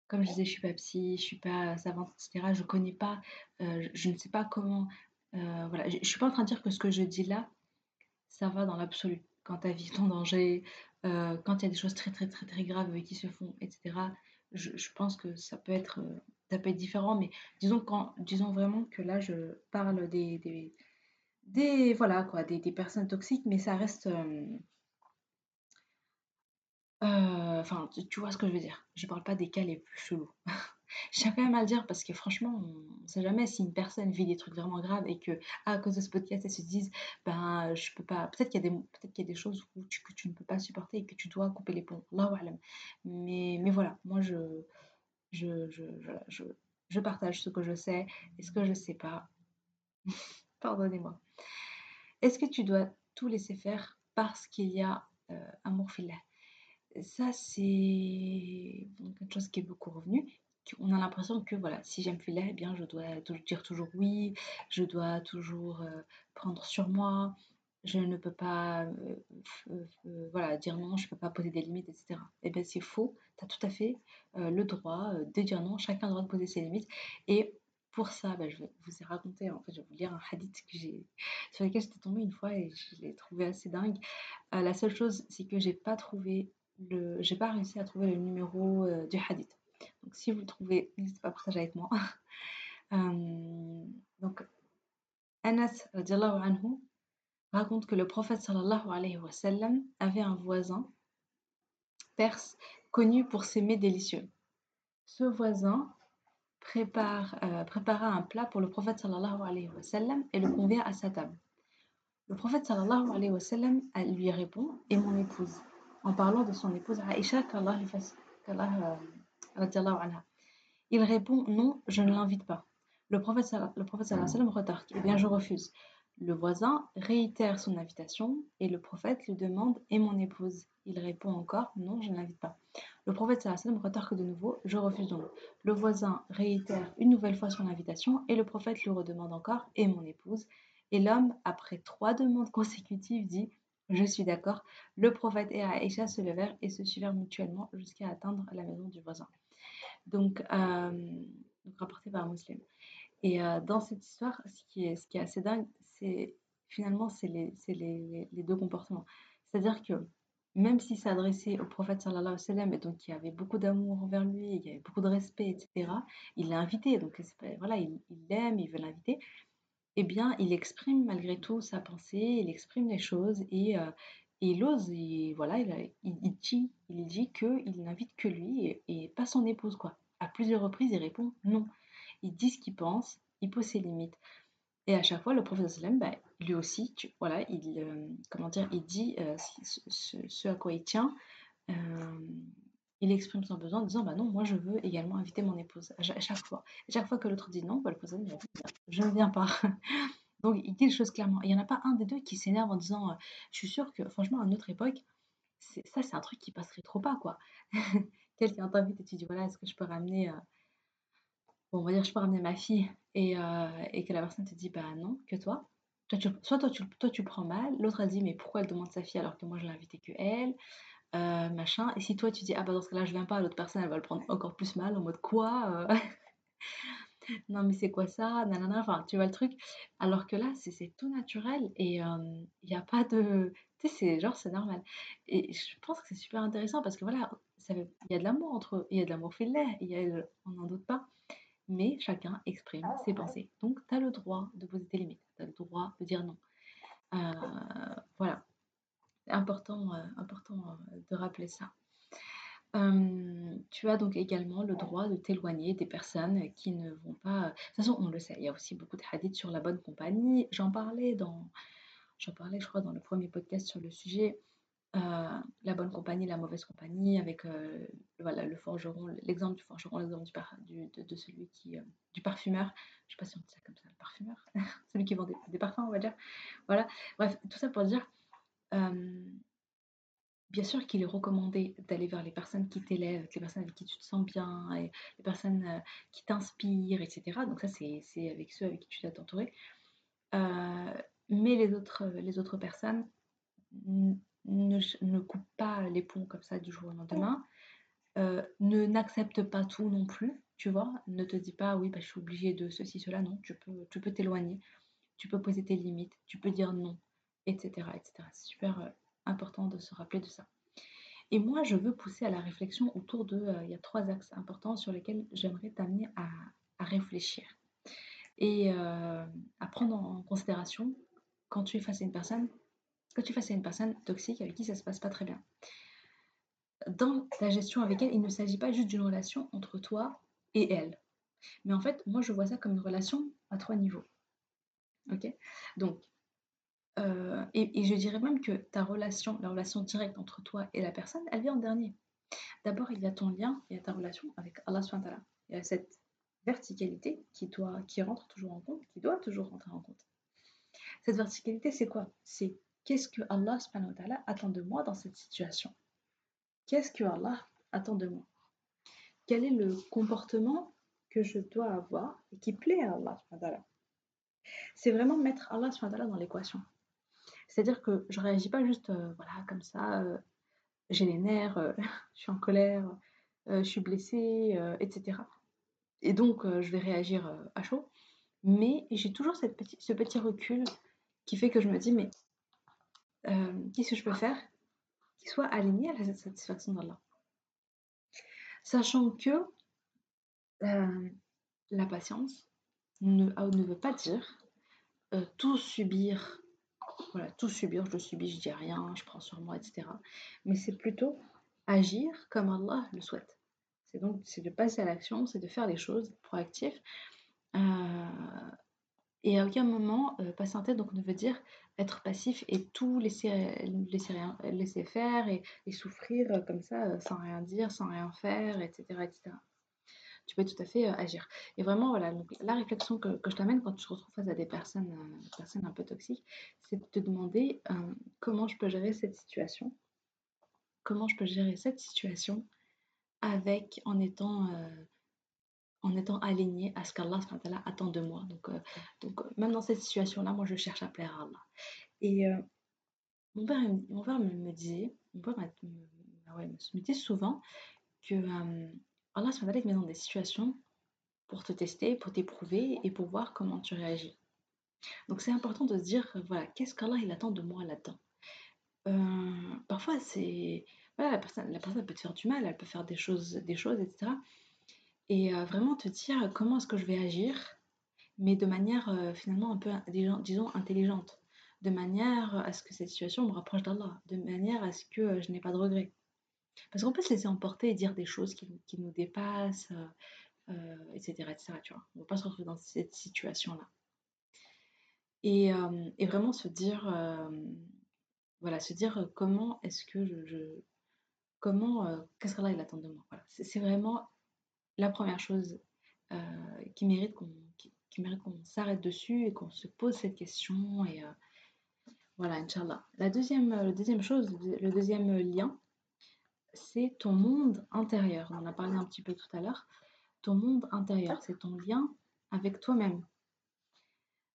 comme je disais je suis pas psy je suis pas savante etc je connais pas je ne sais pas comment euh, voilà, je ne suis pas en train de dire que ce que je dis là, ça va dans l'absolu. Quand ta vie est en danger, quand il y a des choses très très très très graves qui se font, etc. Je, pense que ça peut être, ça peut être différent, mais disons, quand, disons vraiment que là, je parle des, des, voilà, quoi, des, des personnes toxiques, mais ça reste... euh, euh, Enfin, tu, tu vois ce que je veux dire. Je parle pas des cas les plus chelous. Je tiens quand même à le dire parce que franchement, on ne sait jamais si une personne vit des trucs vraiment graves et que ah, à cause de ce podcast, elle se dise ben je peux pas. Peut-être qu'il y a des peut-être qu'il y a des choses que tu ne peux pas supporter et que tu dois couper les ponts. Mais mais voilà, moi je je, je, je, je, partage ce que je sais et ce que je sais pas. Pardonnez-moi. Est-ce que tu dois tout laisser faire parce qu'il y a euh, amour filet? Ça, c'est quelque chose qui est beaucoup revenu. On a l'impression que voilà, si j'aime filer, eh bien, je dois dire toujours oui, je dois toujours euh, prendre sur moi, je ne peux pas euh, euh, voilà, dire non, je ne peux pas poser des limites, etc. Eh bien, c'est faux. Tu as tout à fait le droit de dire non. Chacun a le droit de poser ses limites. Et pour ça, ben, je vais vous ai raconté, en fait, je vais vous lire un hadith sur lequel j'étais tombée une fois et je l'ai trouvé assez dingue. La seule chose, c'est que j'ai pas trouvé le, j'ai pas réussi à trouver le numéro du hadith. Donc, si vous le trouvez, n'hésitez pas à partager avec moi. Euh, donc, Anas anhu raconte que le prophète sallallahu alayhi wa sallam avait un voisin perse connu pour ses mets délicieux. Ce voisin prépare, euh, prépara un plat pour le prophète sallallahu alayhi wa sallam et le convient à sa table. Le prophète sallallahu alayhi wa sallam elle lui répond Et mon épouse? En parlant de son épouse Aïcha, qu'Allah lui fasse. euh. Il répond Non, je ne l'invite pas. Le prophète, le prophète retarque Eh bien, je refuse. Le voisin réitère son invitation et le prophète lui demande Et mon épouse? Il répond encore Non, je ne l'invite pas. Le prophète retarque de nouveau Je refuse donc. Le voisin réitère une nouvelle fois son invitation et le prophète lui redemande encore Et mon épouse? Et l'homme, après trois demandes consécutives, dit Je suis d'accord. Le prophète et Aïcha se levèrent et se suivirent mutuellement jusqu'à atteindre la maison du voisin. Donc, euh, rapporté par un musulman. Et euh, dans cette histoire, ce qui est, ce assez dingue, c'est finalement c'est les, deux comportements. C'est-à-dire que même s'il s'adressait au prophète sallallahu alayhi wa sallam, et donc il y avait beaucoup d'amour envers lui, il y avait beaucoup de respect, etc., il l'a invité. Donc voilà, il il l'aime, il veut l'inviter. Eh bien, il exprime malgré tout sa pensée, il exprime les choses et, euh, il ose, voilà, il, dit, il dit qu'il n'invite que lui et, pas son épouse, quoi. À plusieurs reprises, il répond non. Il dit ce qu'il pense, il pose ses limites. Et à chaque fois, le prophète sallam, bah, lui aussi, tu- voilà, il, euh, comment dire, il dit euh, ce- ce à quoi il tient. Il exprime son besoin en disant bah non, moi je veux également inviter mon épouse à, cha- à chaque fois. Chaque fois que l'autre dit non, bah, il dit, je ne viens pas. Donc il dit les choses clairement. Il n'y en a pas un des deux qui s'énerve en disant euh, je suis sûr que franchement à notre époque, ça c'est un truc qui passerait trop pas quoi. Quelqu'un t'invite et tu dis voilà, est-ce que je peux ramener, euh, bon, on va dire je peux ramener ma fille et, euh, que la personne te dit bah non, que toi. Soit toi tu, toi tu prends mal, l'autre a dit mais pourquoi elle demande sa fille alors que moi je l'ai invitée que elle, euh, machin. Et si toi tu dis ah bah dans ce cas-là je viens pas, l'autre personne elle va le prendre encore plus mal en mode quoi euh, Non mais c'est quoi ça? Nanana, enfin tu vois le truc? Alors que là c'est tout naturel et il y a pas de tu sais c'est genre c'est normal. Et je pense que c'est super intéressant parce que voilà, il y a de l'amour entre eux, il y a de l'amour il y a on n'en doute pas, mais chacun exprime ses pensées. Donc tu as le droit de poser tes limites, tu as le droit de dire non. Heu, voilà, important, heu, important, heu, de rappeler ça. Tu as donc également le droit de t'éloigner des personnes qui ne vont pas de toute façon, on le sait, il y a aussi beaucoup de hadiths sur la bonne compagnie. J'en parlais dans j'en parlais, je crois, dans le premier podcast sur le sujet, la bonne compagnie, la mauvaise compagnie avec, voilà, le forgeron, l'exemple du forgeron, l'exemple du de celui qui, du parfumeur. Je sais pas si on dit ça comme ça, le parfumeur? Celui qui vend des des parfums, on va dire. Voilà, bref, tout ça pour dire, Bien sûr qu'il est recommandé d'aller vers les personnes qui t'élèvent, les personnes avec qui tu te sens bien, et les personnes qui t'inspirent, etc. Donc ça, c'est avec ceux avec qui tu dois t'entourer. Euh, mais les autres, les autres personnes ne, ne coupent pas les ponts comme ça du jour au lendemain. Euh, ne n'accepte pas tout non plus, tu vois. Ne te dis pas, oui, bah, je suis obligée de ceci, cela. Non, tu peux, tu peux t'éloigner, tu peux poser tes limites, tu peux dire non, etc. etc. C'est super euh, important de se rappeler de ça. Et moi, je veux pousser à la réflexion autour de... Euh, il y a trois axes importants sur lesquels j'aimerais t'amener à, réfléchir et euh, à prendre en considération quand tu es face à une personne, quand tu es face à une personne toxique avec qui ça se passe pas très bien. Dans ta gestion avec elle, il ne s'agit pas juste d'une relation entre toi et elle. Mais en fait, moi, je vois ça comme une relation à trois niveaux. Ok? Donc, euh, et, je dirais même que ta relation, la relation directe entre toi et la personne, elle vient en dernier. D'abord, il y a ton lien, il y a ta relation avec Allah subhanahu Il y a cette verticalité qui, doit, qui rentre toujours en compte, qui doit toujours rentrer en compte. Cette verticalité, c'est quoi? C'est qu'est-ce que Allah subhanahu attend de moi dans cette situation? Qu'est-ce que Allah attend de moi? Quel est le comportement que je dois avoir et qui plaît à Allah subhanahu C'est vraiment mettre Allah dans l'équation. C'est-à-dire que je réagis pas juste euh, voilà comme ça, euh, j'ai les nerfs, euh, je suis en colère, je suis blessée, etc. Et donc je vais réagir à chaud. Mais j'ai toujours ce petit recul qui fait que je me dis mais qu'est-ce que je peux faire qui soit aligné à la satisfaction d'Allah? Sachant que la patience ne, ne, veut pas dire tout subir voilà, tout subir, je le subis, je dis rien, je prends sur moi, etc. Mais c'est plutôt agir comme Allah le souhaite. C'est donc c'est de passer à l'action, c'est de faire les choses proactif. Euh, et à aucun moment, euh, tête donc, ne veut dire être passif et tout laisser, laisser, rien, laisser faire et, et souffrir comme ça, euh, sans rien dire, sans rien faire, etc. etc tu peux tout à fait euh, agir. Et vraiment, voilà, donc, la réflexion que, je t'amène quand tu te retrouves face à des personnes, euh, personnes un peu toxiques, c'est de te demander euh, comment je peux gérer cette situation, comment je peux gérer cette situation avec, en étant, en étant aligné à ce qu'Allah attend de moi? Donc, donc même dans cette situation-là, moi, je cherche à plaire à Allah. Et mon père, mon père me, disait, mon père me, me, disait souvent que Allah te met dans des situations pour te tester, pour t'éprouver et pour voir comment tu réagis. Donc c'est important de se dire, voilà, qu'est-ce qu'Allah il attend de moi là-dedans? Euh, Parfois, c'est... Voilà, la personne, la personne peut te faire du mal, elle peut faire des choses, des choses etc. Et euh, vraiment te dire comment est-ce que je vais agir, mais de manière euh, finalement un peu, disons, intelligente. De manière à ce que cette situation me rapproche d'Allah. De manière à ce que je n'ai pas de regrets. Parce qu'on peut se laisser emporter et dire des choses qui, nous dépassent, etc., euh, etc. Tu vois. On ne va pas se retrouver dans cette situation-là. Et, euh, vraiment se dire, euh, voilà, se dire comment est-ce que je, comment, qu'est-ce que là il attend de moi. Voilà. C'est vraiment la première chose qui mérite qu'on qui, mérite qu'on s'arrête dessus et qu'on se pose cette question. Et voilà, Inch'Allah. La deuxième, la deuxième chose, le deuxième lien, c'est ton monde intérieur. On en a parlé un petit peu tout à l'heure. Ton monde intérieur, c'est ton lien avec toi-même.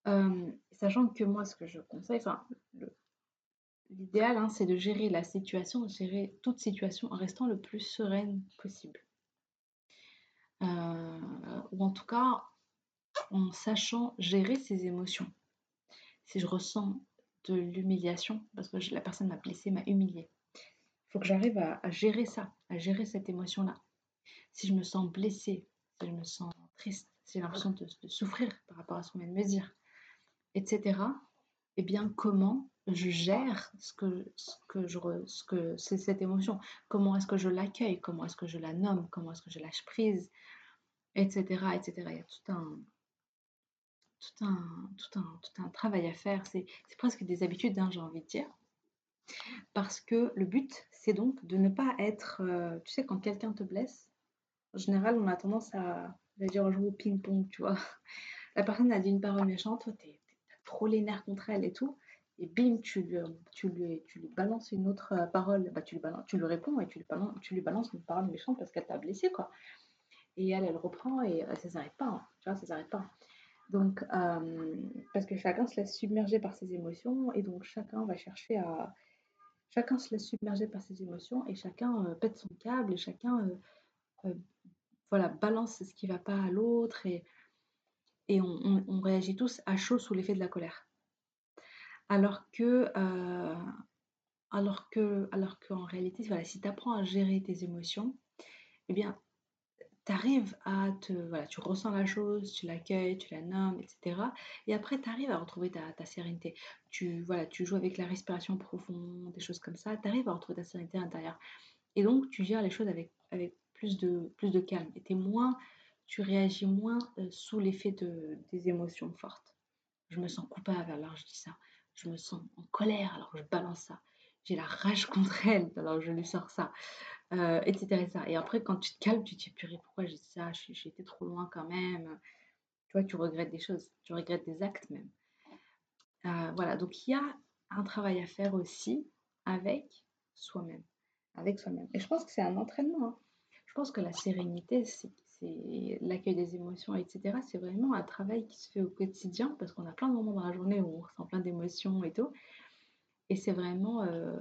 Euh, sachant que moi, ce que je conseille, enfin, l'idéal, hein, c'est de gérer la situation, gérer toute situation en restant le plus sereine possible. Euh, ou en tout cas, en sachant gérer ses émotions. Si je ressens de l'humiliation, parce que la personne m'a blessé, m'a humilié, faut que j'arrive à, gérer ça, à gérer cette émotion-là. Si je me sens blessée, si je me sens triste, si j'ai l'impression de, souffrir par rapport à ce qu'on vient de me dire, etc., eh bien, comment je gère ce que, ce que, c'est cette émotion? Comment est-ce que je l'accueille? Comment est-ce que je la nomme? Comment est-ce que je lâche prise? Etc. etc. Il y a tout un, tout un, tout un, tout un travail à faire. C'est presque des habitudes, hein, j'ai envie de dire. Parce que le but, c'est donc de ne pas être, euh, tu sais, quand quelqu'un te blesse, en général, on a tendance à, dire, jouer au ping-pong, tu vois. La personne a dit une parole méchante, toi, t'as trop les nerfs contre elle et tout, et bim, tu lui, tu lui, tu lui balances une autre euh, parole, bah, tu, lui tu lui réponds et tu lui, balances, tu lui balances une parole méchante parce qu'elle t'a blessé, quoi. Et elle, elle reprend et euh, ça s'arrête pas, hein, tu vois, ça s'arrête pas. Donc, parce que chacun se laisse submerger par ses émotions et donc chacun va chercher à, chacun se laisse submerger par ses émotions et chacun euh, pète son câble et chacun euh, euh, voilà, balance ce qui ne va pas à l'autre et, on, réagit tous à chaud sous l'effet de la colère. Alors que Alors que, alors qu'en réalité, voilà, si tu apprends à gérer tes émotions, eh bien, tu arrives à te, voilà, tu ressens la chose, tu l'accueilles, tu la nommes, etc. Et après, tu arrives à retrouver ta, ta sérénité. Tu, voilà, tu joues avec la respiration profonde, des choses comme ça, tu arrives à retrouver ta sérénité intérieure. Et donc, tu gères les choses avec, avec plus, de, plus de calme. Et es moins, tu réagis moins euh, sous l'effet de, des émotions fortes. Je me sens coupable alors je dis ça. Je me sens en colère alors je balance ça. J'ai la rage contre elle alors je lui sors ça. Euh, etc., Et après, quand tu te calmes, tu te dis, purée, pourquoi j'ai dit ça? J'ai été trop loin quand même. Tu vois, tu regrettes des choses. Tu regrettes des actes même. Euh, voilà, donc il y a un travail à faire aussi avec soi-même. Avec soi-même. Et je pense que c'est un entraînement. Hein. Je pense que la sérénité, c'est l'accueil des émotions, etc. C'est vraiment un travail qui se fait au quotidien parce qu'on a plein de moments dans la journée où on ressent plein d'émotions et tout. Et c'est vraiment euh,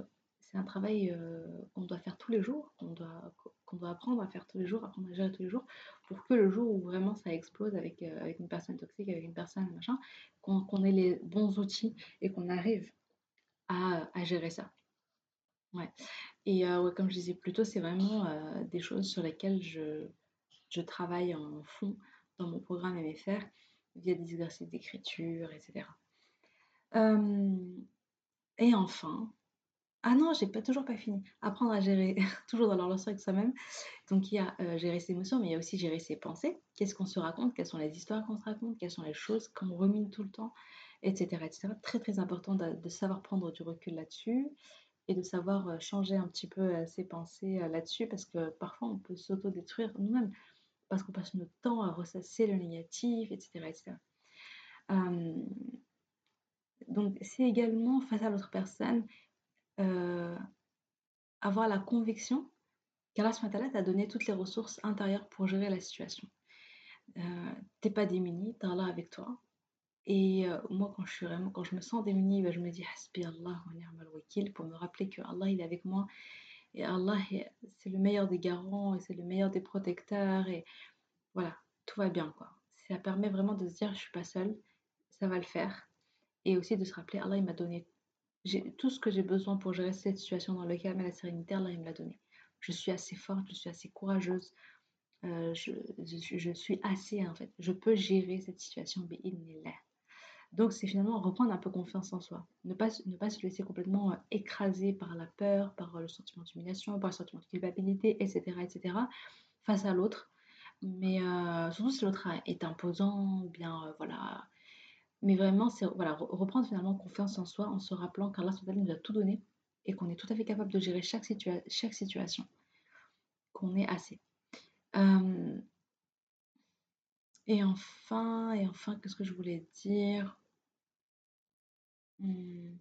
c'est un travail euh, qu'on doit faire tous les jours, qu'on doit, qu'on doit apprendre à faire tous les jours, apprendre à gérer tous les jours, pour que le jour où vraiment ça explose avec, euh, avec une personne toxique, avec une personne machin, qu'on ait les bons outils et qu'on arrive à, à, gérer ça. Ouais. Et euh, comme je disais plus tôt, c'est vraiment des choses sur lesquelles je, je travaille en fond dans mon programme MFR via des exercices d'écriture, etc. et enfin, ah non, j'ai pas toujours pas fini. Apprendre à gérer, toujours dans la relation avec soi-même. Donc il y a euh, gérer ses émotions, mais il y a aussi gérer ses pensées. Qu'est-ce qu'on se raconte? Quelles sont les histoires qu'on se raconte? Quelles sont les choses qu'on rumine tout le temps? Etc. etc. Très très important de, savoir prendre du recul là-dessus et de savoir euh, changer un petit peu euh, ses pensées là-dessus parce que parfois on peut s'auto-détruire nous-mêmes parce qu'on passe notre temps à ressasser le négatif, etc. etc. donc c'est également face à l'autre personne euh, avoir la conviction qu'Allah t'a donné toutes les ressources intérieures pour gérer la situation. Euh, t'es pas démuni, t'as Allah avec toi. Et euh, moi, quand je suis vraiment, quand je me sens démunie, ben, je me dis Hasbi Allah wa pour me rappeler que Allah il est avec moi et Allah c'est le meilleur des garants et c'est le meilleur des protecteurs et voilà, tout va bien quoi. Ça permet vraiment de se dire je suis pas seule, ça va le faire et aussi de se rappeler Allah il m'a donné j'ai tout ce que j'ai besoin pour gérer cette situation dans le calme et la sérénité, là, il me l'a donné. Je suis assez forte, je suis assez courageuse, euh, je, suis assez, en fait, je peux gérer cette situation, mais il n'est là. Donc, c'est finalement reprendre un peu confiance en soi. Ne pas, ne pas se laisser complètement euh, écraser par la peur, par le sentiment d'humiliation, par le sentiment de culpabilité, etc., etc., face à l'autre. Mais euh, surtout si l'autre est imposant, bien, voilà, mais vraiment, c'est voilà, reprendre finalement confiance en soi en se rappelant qu'Allah nous a tout donné et qu'on est tout à fait capable de gérer chaque, situation, qu'on est assez. Euh, et enfin, et enfin, qu'est-ce que je voulais dire? Hmm,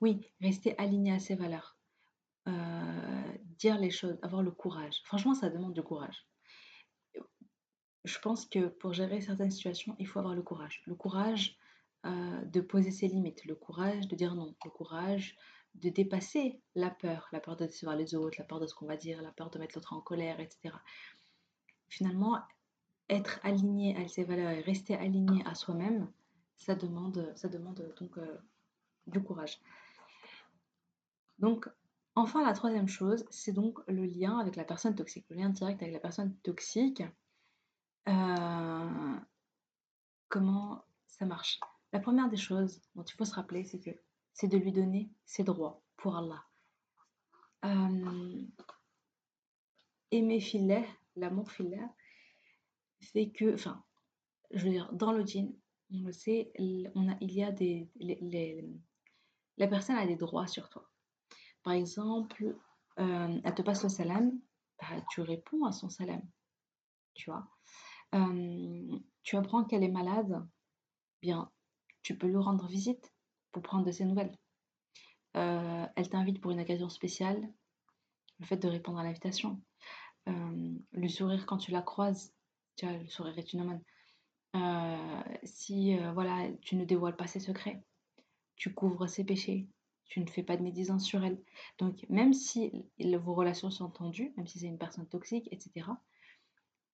Oui, rester aligné à ses valeurs. Euh, dire les choses, avoir le courage. Franchement, ça demande du courage. Je pense que pour gérer certaines situations, il faut avoir le courage. Le courage euh, de poser ses limites, le courage de dire non, le courage de dépasser la peur, la peur de décevoir les autres, la peur de ce qu'on va dire, la peur de mettre l'autre en colère, etc. Finalement, être aligné à ses valeurs et rester aligné à soi-même, ça demande, ça demande donc euh, du courage. Donc, enfin, la troisième chose, c'est donc le lien avec la personne toxique, le lien direct avec la personne toxique. Euh, comment ça marche? La première des choses dont il faut se rappeler, c'est que c'est de lui donner ses droits pour Allah. Euh, aimer filet, l'amour filet, fait que, enfin, je veux dire, dans le on le sait, on a, il y a des, la personne a des droits sur toi. Par exemple, euh, elle te passe le salam, bah, tu réponds à son salam, tu vois. Euh, tu apprends qu'elle est malade, bien, tu peux lui rendre visite pour prendre de ses nouvelles. Euh, elle t'invite pour une occasion spéciale, le fait de répondre à l'invitation, euh, le sourire quand tu la croises, tu vois, le sourire est une amène. Euh, si voilà, tu ne dévoiles pas ses secrets, tu couvres ses péchés, tu ne fais pas de médisance sur elle. Donc même si vos relations sont tendues, même si c'est une personne toxique, etc.,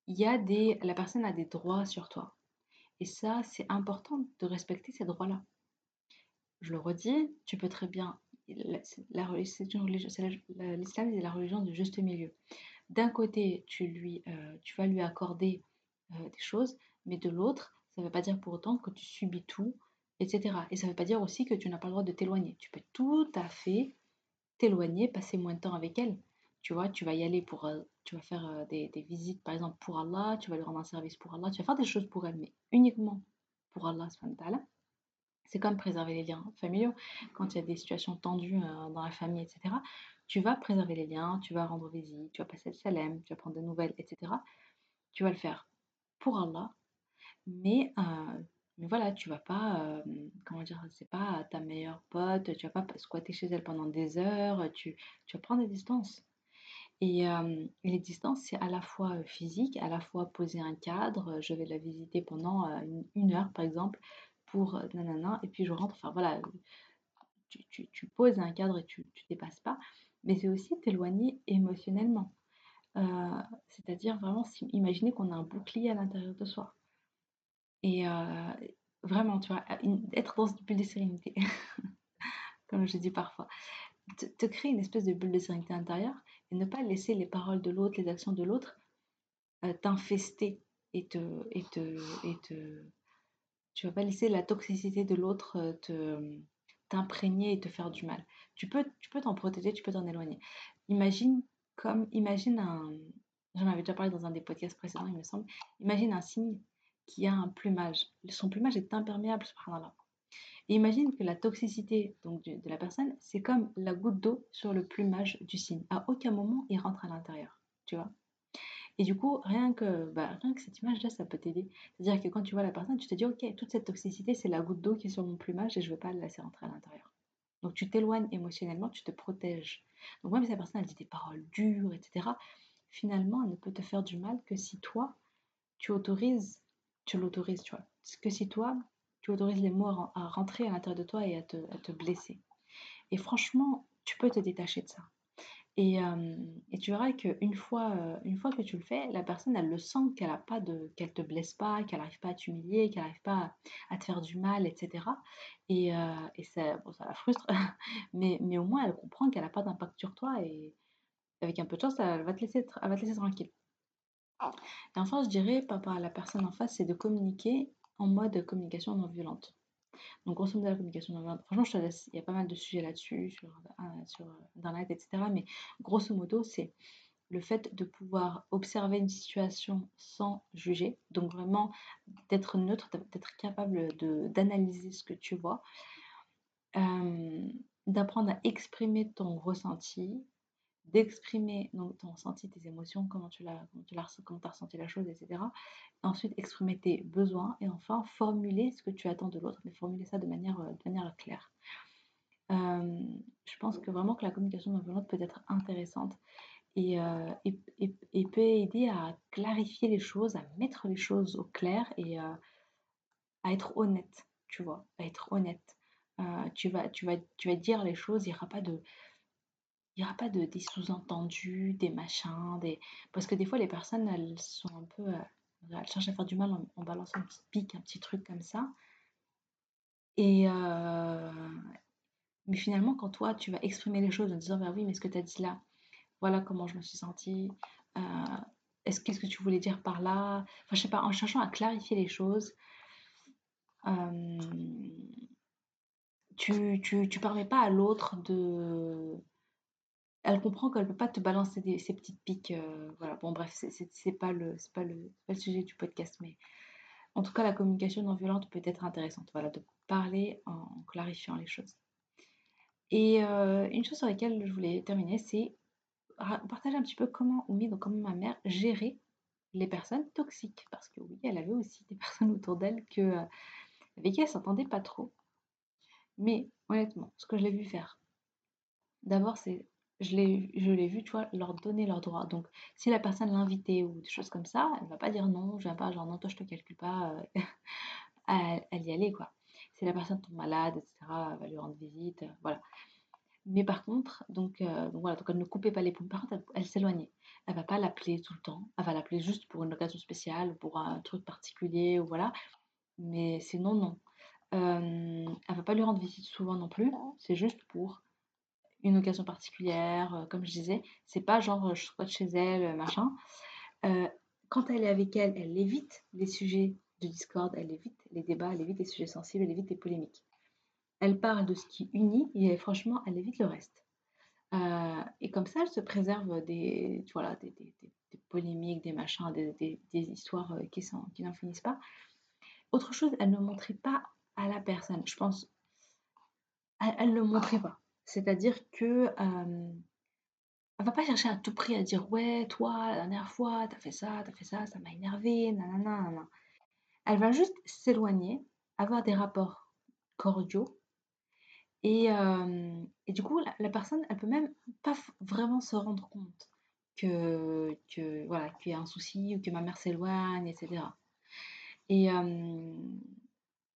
la personne a des droits sur toi. Et ça, c'est important de respecter ces droits-là. Je le redis, tu peux très bien l'islam c'est la religion du juste milieu. D'un côté, tu, euh, vas lui accorder euh, des choses, mais de l'autre, ça ne veut pas dire pour autant que tu subis tout, etc. Et ça ne veut pas dire aussi que tu n'as pas le droit de t'éloigner. Tu peux tout à fait t'éloigner, passer moins de temps avec elle. Tu vois, tu vas y aller pour, euh, tu vas faire des, des, visites, par exemple, pour Allah, tu vas lui rendre un service pour Allah, tu vas faire des choses pour elle, mais uniquement pour Allah, c'est comme préserver les liens familiaux. Quand il y a des situations tendues euh, dans la famille, etc., tu vas préserver les liens, tu vas rendre visite, tu vas passer le salem, tu vas prendre des nouvelles, etc. Tu vas le faire pour Allah, mais, euh, mais voilà, tu vas pas, euh, comment dire, c'est pas ta meilleure pote, tu vas pas squatter chez elle pendant des heures, tu, tu vas prendre des distances. Et, les distances, c'est à la fois physique, à la fois poser un cadre. Je vais la visiter pendant une, heure, par exemple, pour nanana, et puis je rentre. Enfin voilà, tu, poses un cadre et tu ne dépasses pas. Mais c'est aussi t'éloigner émotionnellement. C'est-à-dire vraiment, imaginer qu'on a un bouclier à l'intérieur de soi. Et vraiment, tu vois, être dans une bulle de sérénité, comme je dis parfois. Te, créer une espèce de bulle de sérénité intérieure et ne pas laisser les paroles de l'autre, les actions de l'autre euh, t'infester et te, et te, et te, tu vas pas laisser la toxicité de l'autre euh, te t'imprégner et te faire du mal. Tu peux tu peux t'en protéger, tu peux t'en éloigner. Imagine comme imagine un j'en avais déjà parlé dans un des podcasts précédents, il me semble. Imagine un cygne qui a un plumage. Son plumage est imperméable, subhanallah. Imagine que la toxicité donc, de, la personne, c'est comme la goutte d'eau sur le plumage du cygne. À aucun moment, il rentre à l'intérieur, tu vois. Et du coup, rien que, bah, rien que cette image-là, ça peut t'aider. C'est-à-dire que quand tu vois la personne, tu te dis, ok, toute cette toxicité, c'est la goutte d'eau qui est sur mon plumage et je ne veux pas la laisser rentrer à l'intérieur. Donc tu t'éloignes émotionnellement, tu te protèges. Donc même si la personne elle dit des paroles dures, etc., finalement, elle ne peut te faire du mal que si toi, tu autorises, tu l'autorises, tu vois. Que si toi, tu autorises les mots à, rentrer à l'intérieur de toi et à te, blesser. Et franchement, tu peux te détacher de ça. Et, euh, tu verras qu'une fois, euh, une fois que tu le fais, la personne, elle le sent qu'elle a pas de, qu'elle te blesse pas, qu'elle n'arrive pas à t'humilier, qu'elle n'arrive pas à, te faire du mal, etc. Et, euh, et ça, ça la frustre, mais, mais au moins elle comprend qu'elle n'a pas d'impact sur toi et avec un peu de chance, elle va te laisser, elle va te laisser tranquille. Et enfin, je dirais, par à la personne en face, c'est de communiquer en mode communication non violente. Donc, grosso modo, la communication non violente, franchement, il y a pas mal de sujets là-dessus, sur, euh, sur Internet, etc. Mais grosso modo, c'est le fait de pouvoir observer une situation sans juger, donc vraiment d'être neutre, d'être capable d'analyser ce que tu vois, euh, d'apprendre à exprimer ton ressenti, d'exprimer ton ressenti, tes émotions, comment tu l'as, comment tu comment as ressenti la chose, etc. ensuite, exprimer tes besoins et enfin formuler ce que tu attends de l'autre, mais formuler ça de manière, euh, claire. Euh, je pense que vraiment que la communication non violente peut être intéressante et, euh, et, peut aider à clarifier les choses, à mettre les choses au clair et à être honnête, tu vois, à être honnête. tu, vas, tu, tu vas dire les choses, il n'y aura pas de il n'y aura pas de, des sous-entendus, des machins, des... parce que des fois les personnes elles sont un peu, euh, elles cherchent à faire du mal en, balançant un petit pic, un petit truc comme ça. Et euh, mais finalement quand toi tu vas exprimer les choses en disant bah oui mais ce que tu as dit là, voilà comment je me suis sentie, euh, est-ce qu'est-ce que tu voulais dire par là, enfin je sais pas, en cherchant à clarifier les choses. tu, tu, tu permets pas à l'autre de elle comprend qu'elle ne peut pas te balancer des, ces petites piques. Euh, voilà, bon, bref, c'est pas, le, pas, le, sujet du podcast, mais en tout cas, la communication non violente peut être intéressante. Voilà, de parler en clarifiant les choses. Et euh, une chose sur laquelle je voulais terminer, c'est partager un petit peu comment Oumi, donc comment ma mère, gérait les personnes toxiques. Parce que oui, elle avait aussi des personnes autour d'elle euh, avec qui elle s'entendait pas trop. Mais honnêtement, ce que je l'ai vu faire, d'abord, c'est je l'ai vu, tu vois, leur donner leurs droits. Donc, si la personne l'invitait ou des choses comme ça, elle ne va pas dire non, je viens pas, genre non, toi je te calcule pas, euh, elle, y aller, quoi. Si la personne tombe malade, etc., elle va lui rendre visite, euh, voilà. Mais par contre, donc, euh, donc, voilà, donc elle ne coupait pas les. Par contre, elle, s'éloignait. Elle va pas l'appeler tout le temps. Elle va l'appeler juste pour une occasion spéciale, pour un truc particulier, ou voilà. Mais sinon, non. elle va pas lui rendre visite souvent non plus. C'est juste pour une occasion particulière, comme je disais. C'est pas genre je squatte chez elle, machin. quand elle est avec elle, elle évite les sujets de discorde, elle évite les débats, elle évite les sujets sensibles, elle évite les polémiques. Elle parle de ce qui unit et franchement, elle évite le reste. et comme ça, elle se préserve des, voilà, des, polémiques, des machins, des, histoires qui, qui n'en finissent pas. Autre chose, elle ne montrait pas à la personne. Je pense, elle ne le montrait pas. C'est-à-dire que euh, elle va pas chercher à tout prix à dire ouais, toi, la dernière fois, tu as fait ça, tu as fait ça, ça m'a énervé, nanana, nanana. Elle va juste s'éloigner, avoir des rapports cordiaux. Et, du coup, la, personne, elle peut même pas vraiment se rendre compte que, que voilà, qu'il y a un souci ou que ma mère s'éloigne, etc. Et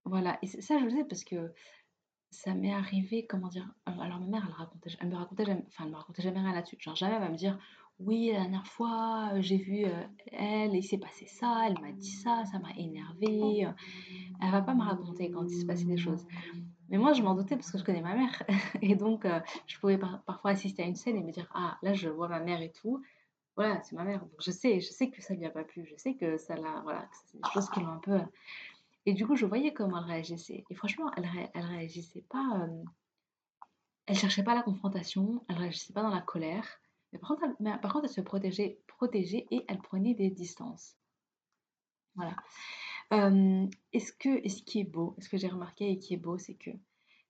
voilà, et ça, je le sais parce que ça m'est arrivé, comment dire, alors ma mère, elle racontait, elle me racontait jamais, enfin, elle me racontait jamais rien là-dessus. Genre, jamais elle va me dire, oui, la dernière fois, euh, j'ai vu euh, elle, il s'est passé ça, elle m'a dit ça, ça m'a énervé. Elle va pas me raconter quand il se passait des choses. Mais moi, je m'en doutais parce que je connais ma mère. Et donc, je pouvais parfois assister à une scène et me dire, ah, là, je vois ma mère et tout. Voilà, c'est ma mère. Je sais, je sais que ça lui a pas plu. Je sais que ça l'a, voilà, c'est des choses qui l'ont un peu et du coup, je voyais comment elle réagissait. Et franchement, elle, elle réagissait pas. Euh, elle cherchait pas la confrontation, elle réagissait pas dans la colère. Mais par contre, elle, par contre, elle se protégeait, protégeait et elle prenait des distances. Voilà. Euh, est-ce que, ce qui est beau, ce que j'ai remarqué et qui est beau, c'est que,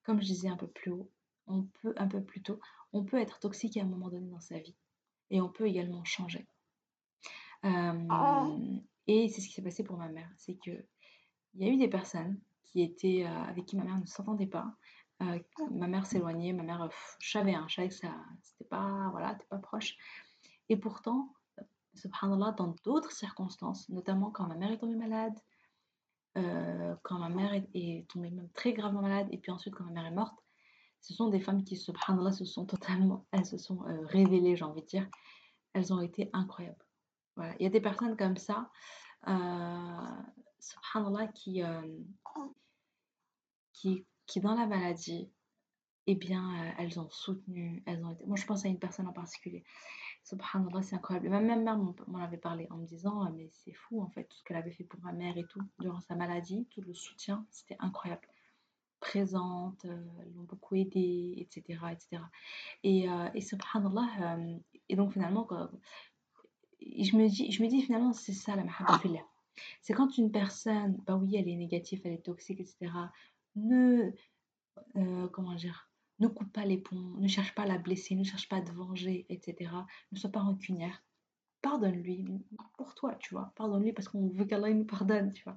comme je disais un peu plus haut, on peut, un peu plus tôt, on peut être toxique à un moment donné dans sa vie. Et on peut également changer. Euh, et c'est ce qui s'est passé pour ma mère. C'est que il y a eu des personnes qui étaient, euh, avec qui ma mère ne s'entendait pas. Euh, ma mère s'éloignait, ma mère, je savais, hein, savais que ça, c'était pas, voilà, pas proche. Et pourtant, subhanallah, dans d'autres circonstances, notamment quand ma mère est tombée malade, euh, quand ma mère est, tombée même très gravement malade, et puis ensuite quand ma mère est morte, ce sont des femmes qui, subhanallah, se sont totalement, elles se sont révélées, j'ai envie de dire. Elles ont été incroyables. Voilà. Il y a des personnes comme ça, subhanallah, qui, euh, qui, qui dans la maladie, eh bien, euh, elles ont soutenu, elles ont été... Moi, je pense à une personne en particulier. Subhanallah, c'est incroyable. Ma même mère m'en avait parlé en me disant, mais c'est fou, en fait, tout ce qu'elle avait fait pour ma mère et tout, durant sa maladie, tout le soutien, c'était incroyable. Présente, euh, elles l'ont beaucoup aidée, etc., etc. Et, et subhanallah, et donc finalement, je me dis, je me dis finalement, c'est ça la mahabba c'est quand une personne, bah oui, elle est négative, elle est toxique, etc., ne, euh, comment dire, ne coupe pas les ponts, ne cherche pas à la blesser, ne cherche pas à te venger, etc., ne sois pas rancunière. Pardonne-lui pour toi, tu vois. Pardonne-lui parce qu'on veut qu'Allah nous pardonne, tu vois.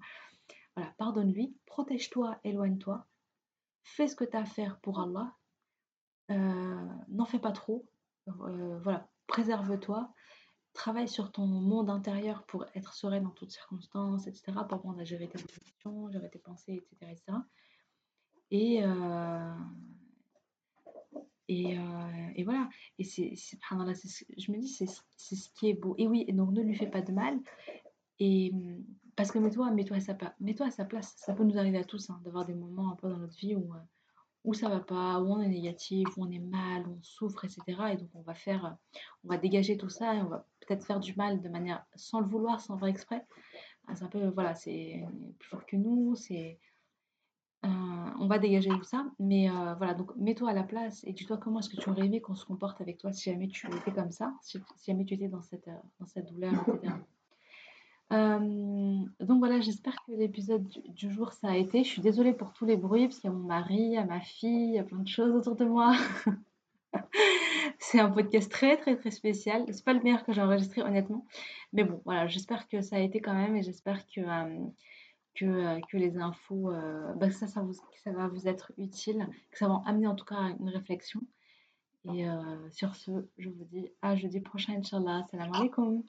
Voilà, pardonne-lui, protège-toi, éloigne-toi, fais ce que tu as à faire pour Allah, euh, n'en fais pas trop, euh, voilà, préserve-toi, travaille sur ton monde intérieur pour être serein dans toutes circonstances, etc. Pour apprendre à gérer tes émotions, gérer tes pensées, etc. Et, euh, et, euh, et, voilà. Et c'est, je me dis, c'est, ce qui est beau. Et oui, donc ne lui fais pas de mal. Et parce que mets-toi, mets-toi à sa. Mets-toi à sa place. Ça peut nous arriver à tous hein, d'avoir des moments un peu dans notre vie où, où ça va pas, où on est négatif, où on est mal, où on souffre, etc. Et donc on va faire, on va dégager tout ça et on va peut-être faire du mal de manière sans le vouloir, sans faire exprès. Ah, c'est un peu, voilà, c'est plus fort que nous, c'est. Euh, on va dégager tout ça, mais euh, voilà, donc mets-toi à la place et dis-toi comment est-ce que tu aurais aimé qu'on se comporte avec toi si jamais tu étais comme ça, si, jamais tu étais dans cette, dans cette douleur, etc. Euh, donc voilà, j'espère que l'épisode du, du, jour ça a été. Je suis désolée pour tous les bruits parce qu'il y a mon mari, il y a ma fille, il y a plein de choses autour de moi. C'est un podcast très très très spécial. C'est pas le meilleur que j'ai enregistré honnêtement. Mais bon, voilà, j'espère que ça a été quand même et j'espère que, euh, euh, les infos, euh, bah, ça va vous être utile, que ça va amener en tout cas une réflexion. Et sur ce, je vous dis à jeudi prochain, Inch'Allah. Salam alaikum.